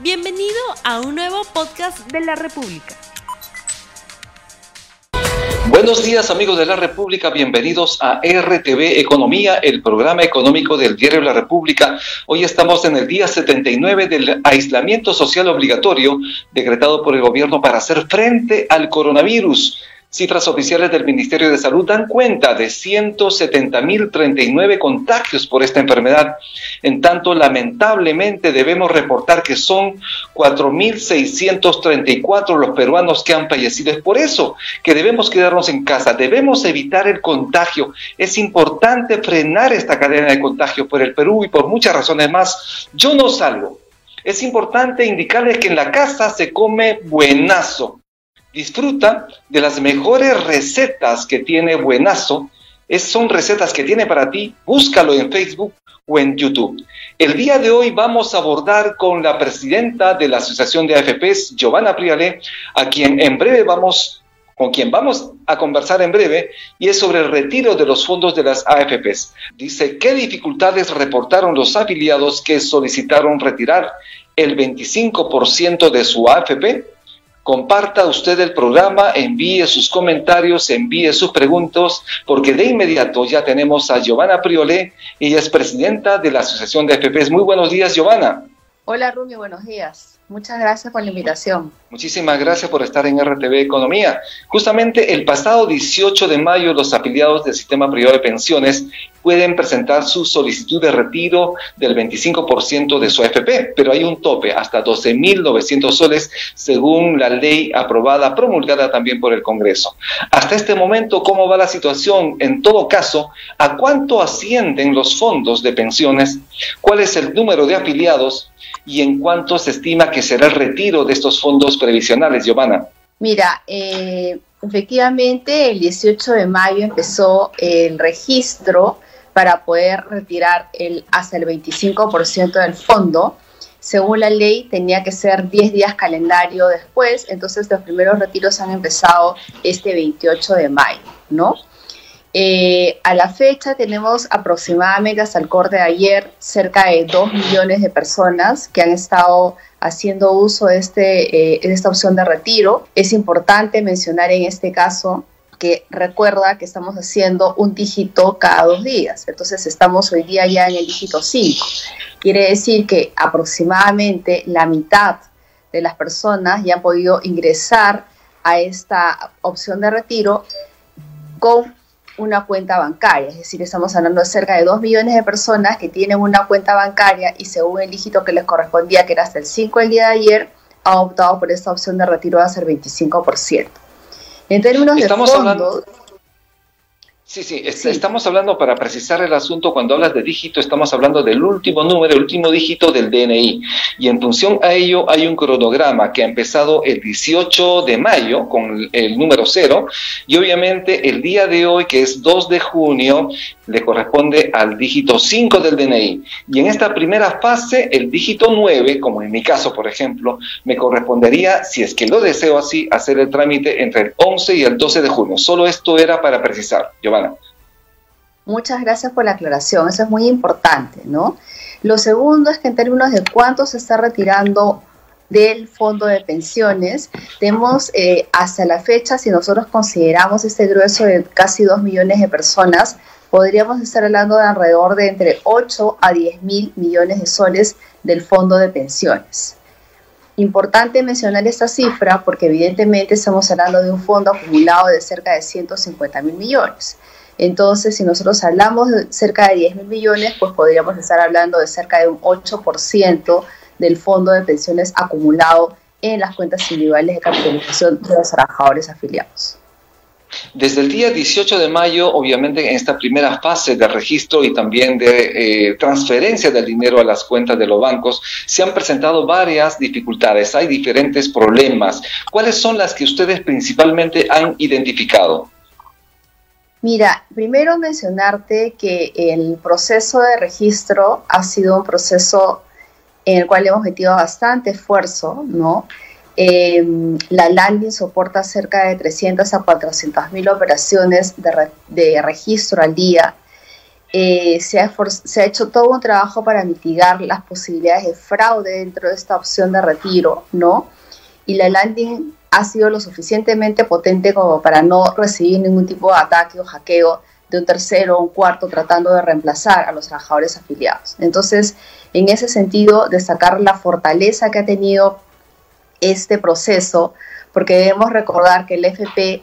Bienvenido a un nuevo podcast de la República. Buenos días amigos de la República, bienvenidos a RTV Economía, el programa económico del diario La República. Hoy estamos en el día 79 del aislamiento social obligatorio decretado por el gobierno para hacer frente al coronavirus. Cifras oficiales del Ministerio de Salud dan cuenta de 170.039 contagios por esta enfermedad. En tanto, lamentablemente debemos reportar que son 4.634 los peruanos que han fallecido. Es por eso que debemos quedarnos en casa, debemos evitar el contagio. Es importante frenar esta cadena de contagio por el Perú y por muchas razones más. Yo no salgo. Es importante indicarles que en la casa se come buenazo Disfruta de las mejores recetas que tiene Buenazo. Es, son recetas que tiene para ti. Búscalo en Facebook o en YouTube. El día de hoy vamos a abordar con la presidenta de la Asociación de AFPs, Giovanna Priale, a quien en breve vamos con quien vamos a conversar en breve, y es sobre el retiro de los fondos de las AFPs. Dice, ¿qué dificultades reportaron los afiliados que solicitaron retirar el 25% de su AFP? Comparta usted el programa, envíe sus comentarios, envíe sus preguntas, porque de inmediato ya tenemos a Giovanna Priolé, ella es presidenta de la Asociación de AFPs. Muy buenos días, Giovanna. Hola, Rumi, buenos días. Muchas gracias por la invitación. Muchísimas gracias por estar en RTV Economía. Justamente el pasado 18 de mayo los afiliados del sistema privado de pensiones pueden presentar su solicitud de retiro del 25% de su AFP, pero hay un tope hasta 12.900 soles según la ley aprobada, promulgada también por el Congreso. Hasta este momento, ¿cómo va la situación? En todo caso, ¿a cuánto ascienden los fondos de pensiones? ¿Cuál es el número de afiliados? ¿Y en cuánto se estima que será el retiro de estos fondos previsionales, Giovanna? Mira, eh, efectivamente el 18 de mayo empezó el registro para poder retirar el, hasta el 25% del fondo. Según la ley tenía que ser 10 días calendario después, entonces los primeros retiros han empezado este 28 de mayo, ¿no? Eh, a la fecha tenemos aproximadamente hasta el corte de ayer cerca de 2 millones de personas que han estado haciendo uso de, este, eh, de esta opción de retiro. Es importante mencionar en este caso que recuerda que estamos haciendo un dígito cada dos días. Entonces estamos hoy día ya en el dígito 5. Quiere decir que aproximadamente la mitad de las personas ya han podido ingresar a esta opción de retiro con una cuenta bancaria, es decir, estamos hablando de cerca de 2 millones de personas que tienen una cuenta bancaria y según el dígito que les correspondía, que era hasta el 5 del día de ayer, han optado por esta opción de retiro de hacer 25%. En términos de fondos, Sí, sí, estamos hablando, para precisar el asunto, cuando hablas de dígito, estamos hablando del último número, el último dígito del DNI. Y en función a ello hay un cronograma que ha empezado el 18 de mayo con el número cero y obviamente el día de hoy, que es 2 de junio, le corresponde al dígito 5 del DNI. Y en esta primera fase, el dígito 9, como en mi caso, por ejemplo, me correspondería, si es que lo deseo así, hacer el trámite entre el 11 y el 12 de junio. Solo esto era para precisar. Muchas gracias por la aclaración, eso es muy importante, ¿no? Lo segundo es que en términos de cuánto se está retirando del fondo de pensiones, tenemos eh, hasta la fecha, si nosotros consideramos este grueso de casi 2 millones de personas, podríamos estar hablando de alrededor de entre 8 a 10 mil millones de soles del fondo de pensiones. Importante mencionar esta cifra porque evidentemente estamos hablando de un fondo acumulado de cerca de 150 mil millones. Entonces, si nosotros hablamos de cerca de 10 mil millones, pues podríamos estar hablando de cerca de un 8% del fondo de pensiones acumulado en las cuentas individuales de capitalización de los trabajadores afiliados. Desde el día 18 de mayo, obviamente en esta primera fase de registro y también de eh, transferencia del dinero a las cuentas de los bancos, se han presentado varias dificultades, hay diferentes problemas. ¿Cuáles son las que ustedes principalmente han identificado? Mira, primero mencionarte que el proceso de registro ha sido un proceso en el cual hemos metido bastante esfuerzo, ¿no? Em, la landing soporta cerca de 300 a 400 mil operaciones de, registro al día eh, se, ha se, ha hecho todo un trabajo para mitigar las posibilidades de fraude dentro de esta opción de retiro, ¿no? Y la landing ha sido lo suficientemente potente como para no recibir ningún tipo de ataque o hackeo de un tercero o un cuarto tratando de reemplazar a los trabajadores afiliados. Entonces, en ese sentido, destacar la fortaleza que ha tenido este proceso, porque debemos recordar que el FP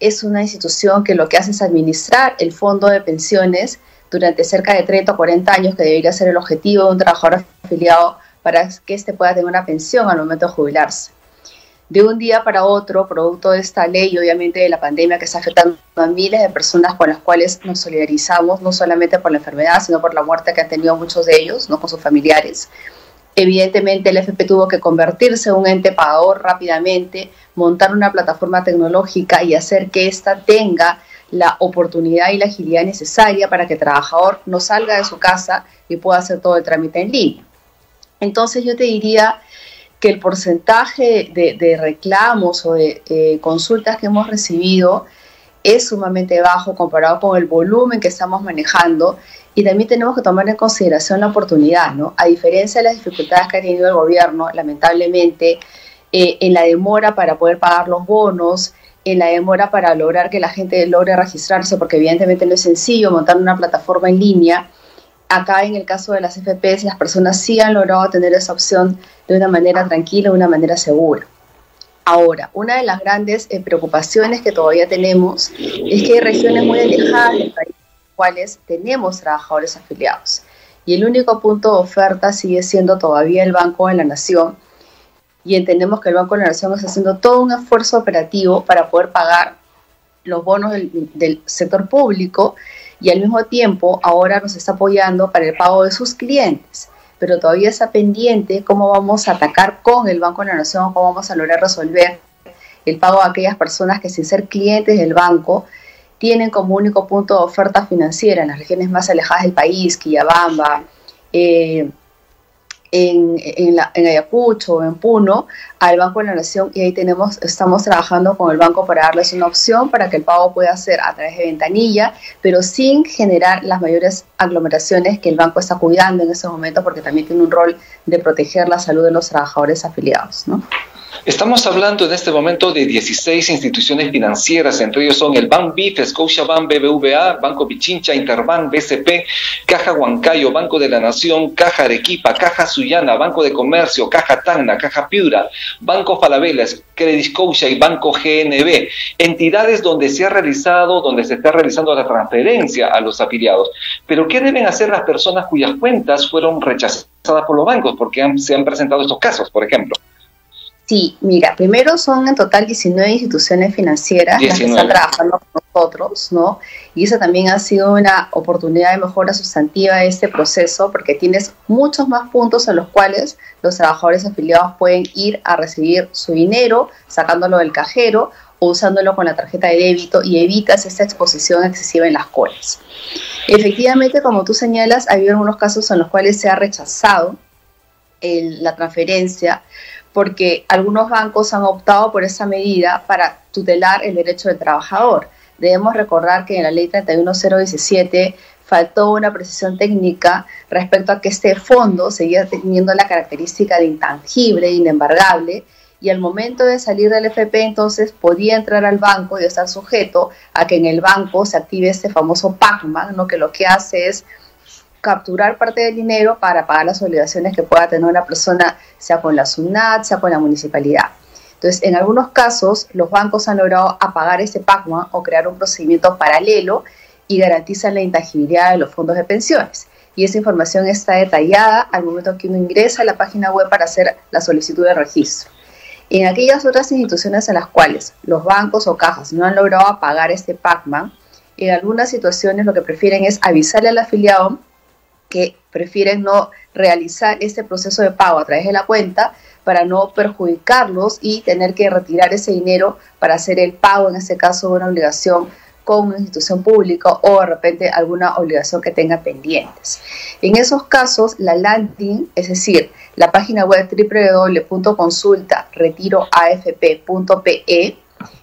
es una institución que lo que hace es administrar el fondo de pensiones durante cerca de 30 o 40 años, que debería ser el objetivo de un trabajador afiliado para que éste pueda tener una pensión al momento de jubilarse. De un día para otro, producto de esta ley y obviamente de la pandemia que está afectando a miles de personas con las cuales nos solidarizamos, no solamente por la enfermedad, sino por la muerte que han tenido muchos de ellos, no con sus familiares. Evidentemente el FP tuvo que convertirse en un ente pagador rápidamente, montar una plataforma tecnológica y hacer que ésta tenga la oportunidad y la agilidad necesaria para que el trabajador no salga de su casa y pueda hacer todo el trámite en línea. Entonces yo te diría que el porcentaje de, reclamos o de eh, consultas que hemos recibido es sumamente bajo comparado con el volumen que estamos manejando y también tenemos que tomar en consideración la oportunidad, ¿no? A diferencia de las dificultades que ha tenido el gobierno, lamentablemente, eh, en la demora para poder pagar los bonos, en la demora para lograr que la gente logre registrarse, porque evidentemente no es sencillo montar una plataforma en línea. Acá en el caso de las FPS, las personas sí han logrado tener esa opción de una manera tranquila, de una manera segura. Ahora, una de las grandes eh, preocupaciones que todavía tenemos es que hay regiones muy alejadas del país, cuales tenemos trabajadores afiliados. Y el único punto de oferta sigue siendo todavía el Banco de la Nación, y entendemos que el Banco de la Nación está haciendo todo un esfuerzo operativo para poder pagar los bonos del, sector público y al mismo tiempo ahora nos está apoyando para el pago de sus clientes. Pero todavía está pendiente cómo vamos a atacar con el Banco de la Nación, cómo vamos a lograr resolver el pago a aquellas personas que sin ser clientes del banco tienen como único punto de oferta financiera en las regiones más alejadas del país, Quillabamba, eh, en, en, Ayacucho, en Puno, al Banco de la Nación y ahí tenemos, estamos trabajando con el banco para darles una opción para que el pago pueda ser a través de ventanilla, pero sin generar las mayores aglomeraciones que el banco está cuidando en ese momento porque también tiene un rol de proteger la salud de los trabajadores afiliados. ¿no? Estamos hablando en este momento de 16 instituciones financieras, entre ellos son el Bank BIF, Scotiabank, BBVA, Banco Pichincha, Interbank, BCP, Caja Huancayo, Banco de la Nación, Caja Arequipa, Caja Suyana, Banco de Comercio, Caja Tacna, Caja Piura, Banco Falabella, Credit Scotia y Banco GNB, entidades donde se ha realizado, donde se está realizando la transferencia a los afiliados. Pero ¿qué deben hacer las personas cuyas cuentas fueron rechazadas por los bancos? Porque se han presentado estos casos, por ejemplo. Sí, mira, primero son en total 19 instituciones financieras las que están trabajando con nosotros, ¿no? Y eso también ha sido una oportunidad de mejora sustantiva de este proceso porque tienes muchos más puntos en los cuales los trabajadores afiliados pueden ir a recibir su dinero, sacándolo del cajero o usándolo con la tarjeta de débito y evitas esa exposición excesiva en las colas. Efectivamente, como tú señalas, ha habido algunos casos en los cuales se ha rechazado la transferencia porque algunos bancos han optado por esa medida para tutelar el derecho del trabajador. Debemos recordar que en la ley 31017 faltó una precisión técnica respecto a que este fondo seguía teniendo la característica de intangible, inembargable, y al momento de salir del FP entonces podía entrar al banco y estar sujeto a que en el banco se active este famoso PACMAN, ¿no? que lo que hace es capturar parte del dinero para pagar las obligaciones que pueda tener una persona, sea con la SUNAT, sea con la municipalidad. Entonces, en algunos casos, los bancos han logrado apagar ese PACMA o crear un procedimiento paralelo y garantizan la intangibilidad de los fondos de pensiones. Y esa información está detallada al momento que uno ingresa a la página web para hacer la solicitud de registro. En aquellas otras instituciones en las cuales los bancos o cajas no han logrado apagar este PACMA, en algunas situaciones lo que prefieren es avisarle al afiliado que prefieren no realizar este proceso de pago a través de la cuenta para no perjudicarlos y tener que retirar ese dinero para hacer el pago, en este caso, de una obligación con una institución pública o de repente alguna obligación que tenga pendientes. En esos casos, la landing, es decir, la página web www.consultaretiroafp.pe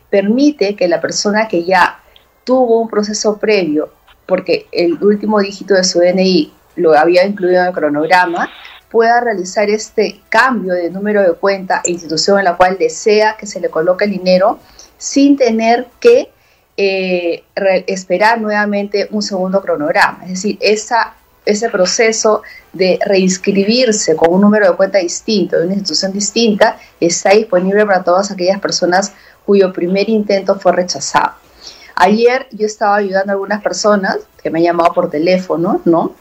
permite que la persona que ya tuvo un proceso previo porque el último dígito de su DNI lo había incluido en el cronograma, pueda realizar este cambio de número de cuenta e institución en la cual desea que se le coloque el dinero sin tener que eh, esperar nuevamente un segundo cronograma. Es decir, ese proceso de reinscribirse con un número de cuenta distinto, de una institución distinta, está disponible para todas aquellas personas cuyo primer intento fue rechazado. Ayer yo estaba ayudando a algunas personas que me han llamado por teléfono, ¿no?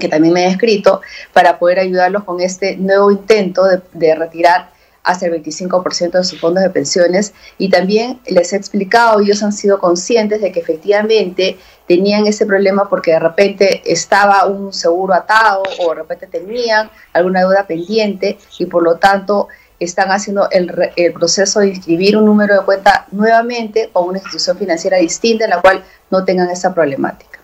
Que también me han escrito, para poder ayudarlos con este nuevo intento de, de retirar hasta el 25% de sus fondos de pensiones y también les he explicado, ellos han sido conscientes de que efectivamente tenían ese problema porque de repente estaba un seguro atado o de repente tenían alguna deuda pendiente y por lo tanto están haciendo el, el proceso de inscribir un número de cuenta nuevamente con una institución financiera distinta en la cual no tengan esa problemática.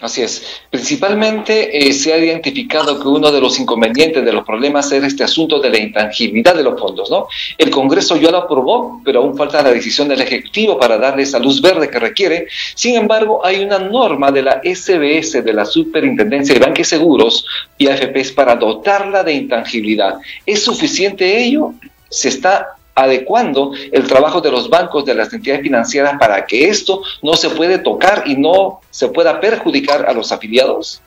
Así es. Principalmente eh, se ha identificado que uno de los inconvenientes de los problemas es este asunto de la intangibilidad de los fondos, ¿no? El Congreso ya lo aprobó, pero aún falta la decisión del Ejecutivo para darle esa luz verde que requiere. Sin embargo, hay una norma de la SBS, de la Superintendencia de Banques Seguros y AFPs, para dotarla de intangibilidad. ¿Es suficiente ello? ¿Se está adecuando el trabajo de los bancos, de las entidades financieras, para que esto no se puede tocar y no se pueda perjudicar a los afiliados?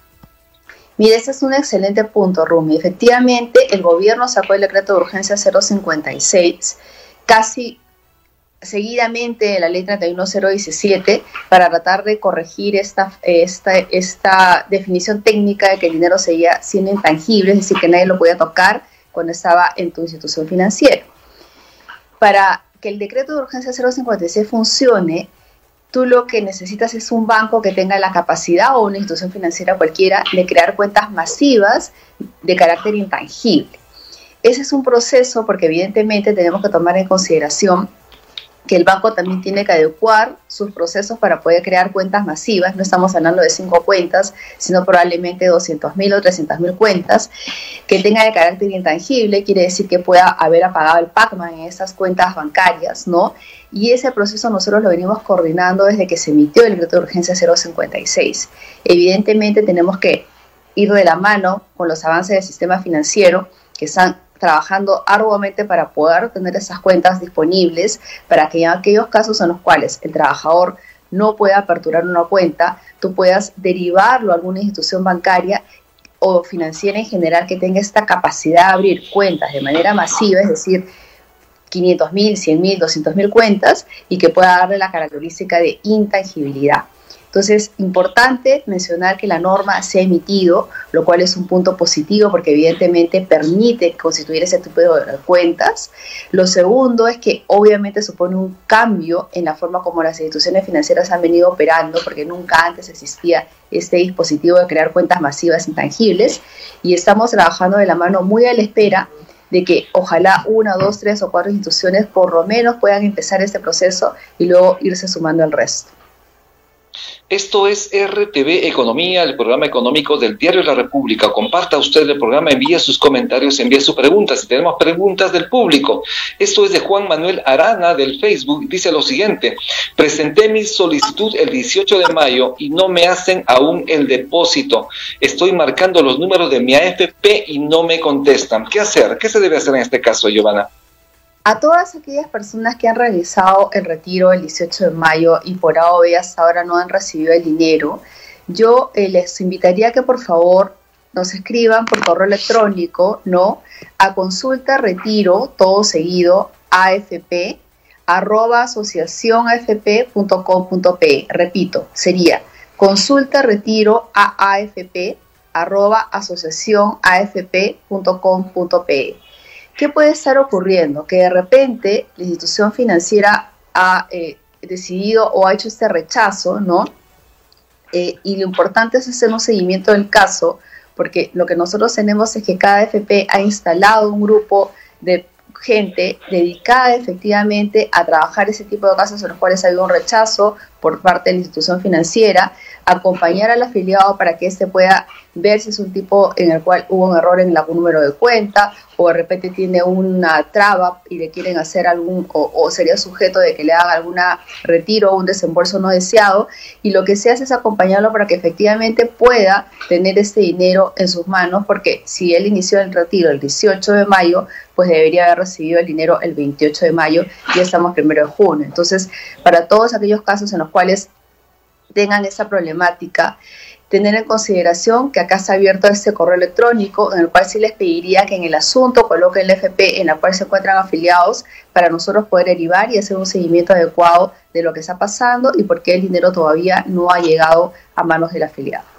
Mire, ese es un excelente punto, Rumi. Efectivamente, el gobierno sacó el decreto de urgencia 056 casi seguidamente la ley 31017 para tratar de corregir esta, esta, esta definición técnica de que el dinero seguía siendo intangible, es decir, que nadie lo podía tocar cuando estaba en tu institución financiera para que el decreto de urgencia 056 funcione, tú lo que necesitas es un banco que tenga la capacidad o una institución financiera cualquiera de crear cuentas masivas de carácter intangible. Ese es un proceso porque evidentemente tenemos que tomar en consideración que el banco también tiene que adecuar sus procesos para poder crear cuentas masivas. No estamos hablando de cinco cuentas, sino probablemente 200.000 o 300.000 cuentas que tengan el carácter intangible. Quiere decir que pueda haber apagado el Pacman en esas cuentas bancarias, ¿no? Y ese proceso nosotros lo venimos coordinando desde que se emitió el decreto de urgencia 056. Evidentemente tenemos que ir de la mano con los avances del sistema financiero que están trabajando arduamente para poder tener esas cuentas disponibles para que en aquellos casos en los cuales el trabajador no pueda aperturar una cuenta, tú puedas derivarlo a alguna institución bancaria o financiera en general que tenga esta capacidad de abrir cuentas de manera masiva, es decir, 500 mil, 100 mil, 200 mil cuentas y que pueda darle la característica de intangibilidad. Entonces, importante mencionar que la norma se ha emitido, lo cual es un punto positivo porque evidentemente permite constituir ese tipo de cuentas. Lo segundo es que obviamente supone un cambio en la forma como las instituciones financieras han venido operando, porque nunca antes existía este dispositivo de crear cuentas masivas intangibles y estamos trabajando de la mano muy a la espera de que ojalá una, dos, tres o cuatro instituciones por lo menos puedan empezar este proceso y luego irse sumando al resto. Esto es RTV Economía, el programa económico del Diario La República. Comparta usted el programa, envíe sus comentarios, envíe sus preguntas. Si tenemos preguntas del público. Esto es de Juan Manuel Arana del Facebook. Dice lo siguiente, presenté mi solicitud el 18 de mayo y no me hacen aún el depósito. Estoy marcando los números de mi AFP y no me contestan. ¿Qué hacer? ¿Qué se debe hacer en este caso, Giovanna? A todas aquellas personas que han realizado el retiro el 18 de mayo y por ahora ahora no han recibido el dinero, yo eh, les invitaría que por favor nos escriban por correo electrónico, ¿no? A consulta retiro, todo seguido, afp, arroba asociacionafp.com.pe. Repito, sería consulta retiro a afp, arroba asociacionafp.com.pe. ¿Qué puede estar ocurriendo? Que de repente la institución financiera ha eh, decidido o ha hecho este rechazo, ¿no? Eh, y lo importante es hacer un seguimiento del caso, porque lo que nosotros tenemos es que cada FP ha instalado un grupo de gente dedicada efectivamente a trabajar ese tipo de casos en los cuales ha habido un rechazo por parte de la institución financiera, acompañar al afiliado para que éste pueda ver si es un tipo en el cual hubo un error en algún número de cuenta o de repente tiene una traba y le quieren hacer algún o, sería sujeto de que le hagan algún retiro o un desembolso no deseado y lo que se hace es acompañarlo para que efectivamente pueda tener este dinero en sus manos porque si él inició el retiro el 18 de mayo pues debería haber recibido el dinero el 28 de mayo y estamos primero de junio. Entonces para todos aquellos casos en los cuales tengan esa problemática, tener en consideración que acá está abierto este correo electrónico en el cual sí les pediría que en el asunto coloquen el FP en la cual se encuentran afiliados para nosotros poder derivar y hacer un seguimiento adecuado de lo que está pasando y por qué el dinero todavía no ha llegado a manos del afiliado.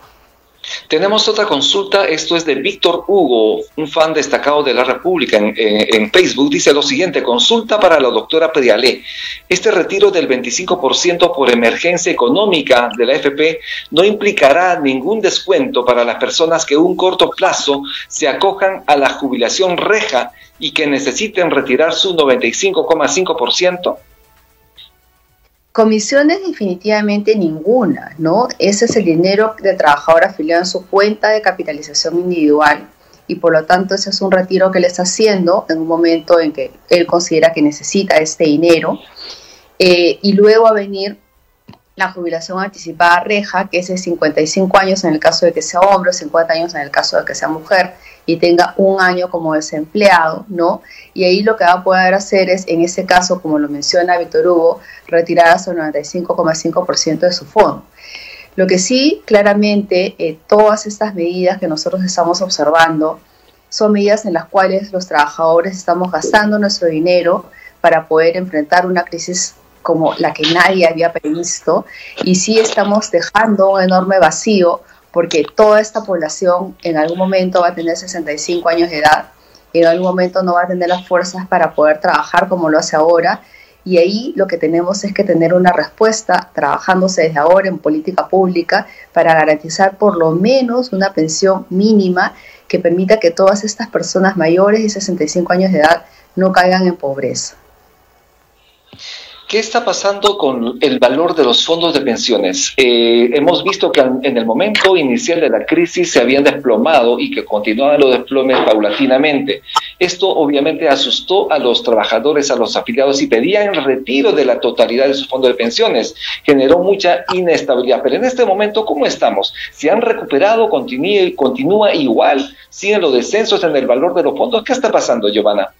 Tenemos otra consulta, esto es de Víctor Hugo, un fan destacado de la República en, Facebook. Dice lo siguiente, consulta para la doctora Prialé. Este retiro del 25% por emergencia económica de la FP no implicará ningún descuento para las personas que un corto plazo se acojan a la jubilación reja y que necesiten retirar su 95,5%. Comisiones definitivamente ninguna, ¿no? Ese es el dinero del trabajador afiliado en su cuenta de capitalización individual. Y por lo tanto ese es un retiro que le está haciendo en un momento en que él considera que necesita este dinero. Eh, y luego a venir la jubilación anticipada reja, que es de 55 años en el caso de que sea hombre, o 50 años en el caso de que sea mujer, y tenga un año como desempleado, ¿no? Y ahí lo que va a poder hacer es, en ese caso, como lo menciona Víctor Hugo, retirar hasta el 95,5% de su fondo. Lo que sí, claramente, eh, todas estas medidas que nosotros estamos observando son medidas en las cuales los trabajadores estamos gastando nuestro dinero para poder enfrentar una crisis como la que nadie había previsto y sí estamos dejando un enorme vacío porque toda esta población en algún momento va a tener 65 años de edad, en algún momento no va a tener las fuerzas para poder trabajar como lo hace ahora. Y ahí lo que tenemos es que tener una respuesta trabajándose desde ahora en política pública para garantizar por lo menos una pensión mínima que permita que todas estas personas mayores de 65 años de edad no caigan en pobreza. ¿Qué está pasando con el valor de los fondos de pensiones? Eh, hemos visto que en el momento inicial de la crisis se habían desplomado y que continuaban los desplomes paulatinamente. Esto obviamente asustó a los trabajadores, a los afiliados y pedían el retiro de la totalidad de sus fondos de pensiones. Generó mucha inestabilidad. Pero en este momento, ¿cómo estamos? ¿Se han recuperado? ¿Continúa, continúa igual? ¿Siguen los descensos en el valor de los fondos? ¿Qué está pasando, Giovanna?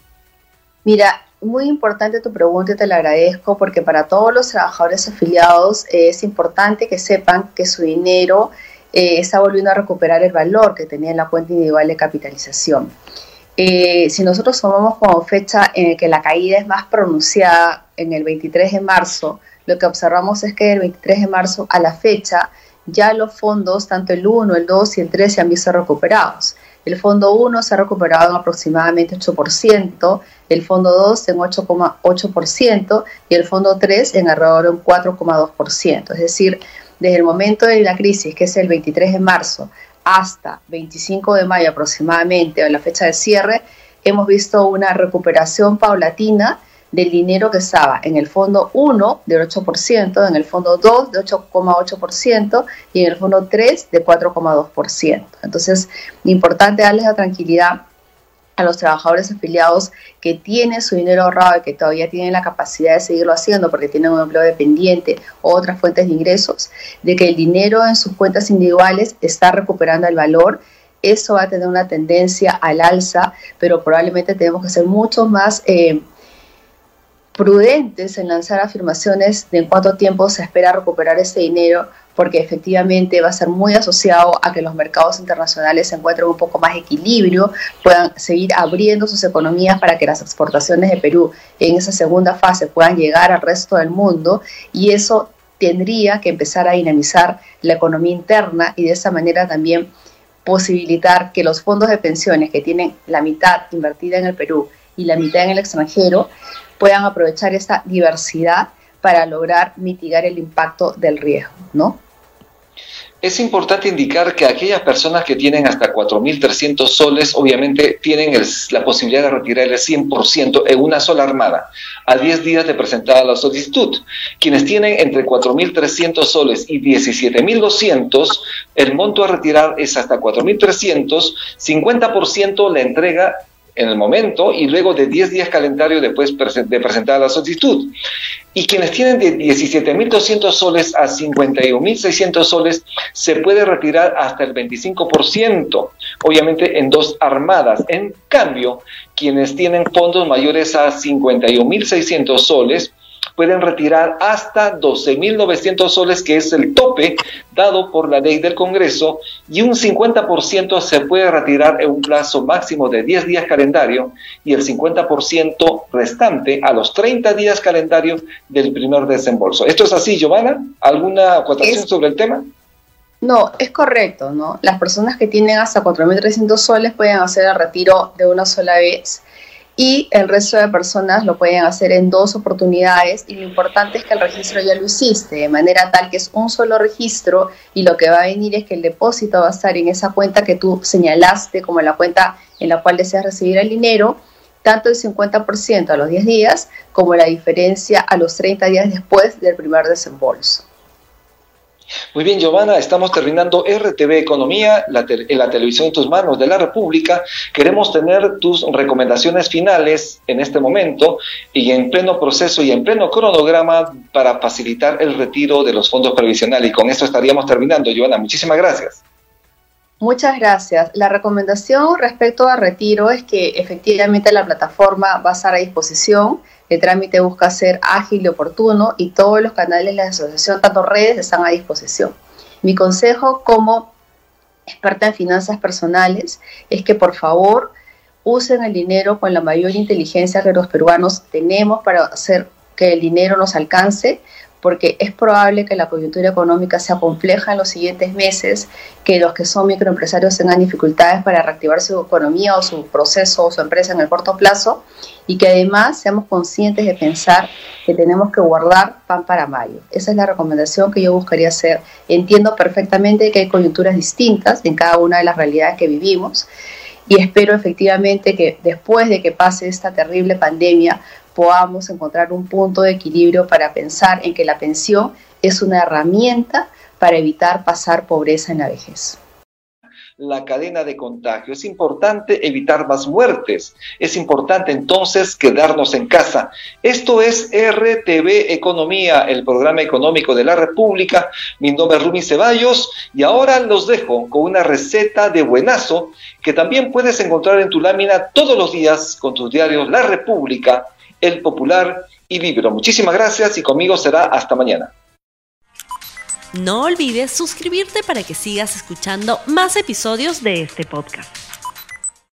Mira, muy importante tu pregunta y te la agradezco porque para todos los trabajadores afiliados es importante que sepan que su dinero eh, está volviendo a recuperar el valor que tenía en la cuenta individual de capitalización. Eh, si nosotros tomamos como fecha en que la caída es más pronunciada en el 23 de marzo, lo que observamos es que el 23 de marzo a la fecha ya los fondos, tanto el 1, el 2 y el 3, se han visto recuperados. El fondo 1 se ha recuperado en aproximadamente 8%, el fondo 2 en 8,8% y el fondo 3 en alrededor de un 4,2%. Es decir, desde el momento de la crisis, que es el 23 de marzo, hasta 25 de mayo aproximadamente, o la fecha de cierre, hemos visto una recuperación paulatina del dinero que estaba en el fondo 1 del 8%, en el fondo 2 de 8,8% y en el fondo 3 de 4,2%. Entonces, importante darles la tranquilidad a los trabajadores afiliados que tienen su dinero ahorrado y que todavía tienen la capacidad de seguirlo haciendo porque tienen un empleo dependiente o otras fuentes de ingresos, de que el dinero en sus cuentas individuales está recuperando el valor eso va a tener una tendencia al alza, pero probablemente tenemos que ser mucho más eh, prudentes en lanzar afirmaciones de en cuánto tiempo se espera recuperar ese dinero, porque efectivamente va a ser muy asociado a que los mercados internacionales se encuentren un poco más equilibrio, puedan seguir abriendo sus economías para que las exportaciones de Perú en esa segunda fase puedan llegar al resto del mundo y eso tendría que empezar a dinamizar la economía interna y de esa manera también posibilitar que los fondos de pensiones que tienen la mitad invertida en el Perú y la mitad en el extranjero puedan aprovechar esta diversidad para lograr mitigar el impacto del riesgo, ¿no? Es importante indicar que aquellas personas que tienen hasta 4.300 soles, obviamente tienen la posibilidad de retirar el 100% en una sola armada, a 10 días de presentar la solicitud. Quienes tienen entre 4.300 soles y 17.200, el monto a retirar es hasta 4.300, 50% la entrega en el momento y luego de 10 días calendario después de presentar la solicitud. Y quienes tienen de 17.200 soles a 51.600 soles se puede retirar hasta el 25%, obviamente en dos armadas. En cambio, quienes tienen fondos mayores a 51.600 soles, pueden retirar hasta 12.900 soles, que es el tope dado por la ley del Congreso, y un 50% se puede retirar en un plazo máximo de 10 días calendario y el 50% restante a los 30 días calendario del primer desembolso. ¿Esto es así, Giovanna? ¿Alguna acotación sobre el tema? No, es correcto, ¿no? Las personas que tienen hasta 4.300 soles pueden hacer el retiro de una sola vez y el resto de personas lo pueden hacer en dos oportunidades y lo importante es que el registro ya lo hiciste, de manera tal que es un solo registro y lo que va a venir es que el depósito va a estar en esa cuenta que tú señalaste como la cuenta en la cual deseas recibir el dinero, tanto el 50% a los 10 días como la diferencia a los 30 días después del primer desembolso. Muy bien, Giovanna, estamos terminando RTV Economía, la, en la televisión en tus manos de la República. Queremos tener tus recomendaciones finales en este momento y en pleno proceso y en pleno cronograma para facilitar el retiro de los fondos previsionales. Y con esto estaríamos terminando, Giovanna. Muchísimas gracias. Muchas gracias. La recomendación respecto a retiro es que efectivamente la plataforma va a estar a disposición el trámite busca ser ágil y oportuno y todos los canales de la asociación, tanto redes, están a disposición. Mi consejo como experta en finanzas personales es que por favor usen el dinero con la mayor inteligencia que los peruanos tenemos para hacer que el dinero nos alcance, porque es probable que la coyuntura económica sea compleja en los siguientes meses, que los que son microempresarios tengan dificultades para reactivar su economía o su proceso o su empresa en el corto plazo, y que además seamos conscientes de pensar que tenemos que guardar pan para mayo. Esa es la recomendación que yo buscaría hacer. Entiendo perfectamente que hay coyunturas distintas en cada una de las realidades que vivimos, y espero efectivamente que después de que pase esta terrible pandemia podamos encontrar un punto de equilibrio para pensar en que la pensión es una herramienta para evitar pasar pobreza en la vejez la cadena de contagio. Es importante evitar más muertes. Es importante entonces quedarnos en casa. Esto es RTV Economía, el programa económico de la República. Mi nombre es Rumi Ceballos y ahora los dejo con una receta de buenazo que también puedes encontrar en tu lámina todos los días con tus diarios La República el Popular y Libro. Muchísimas gracias y conmigo será hasta mañana. No olvides suscribirte para que sigas escuchando más episodios de este podcast.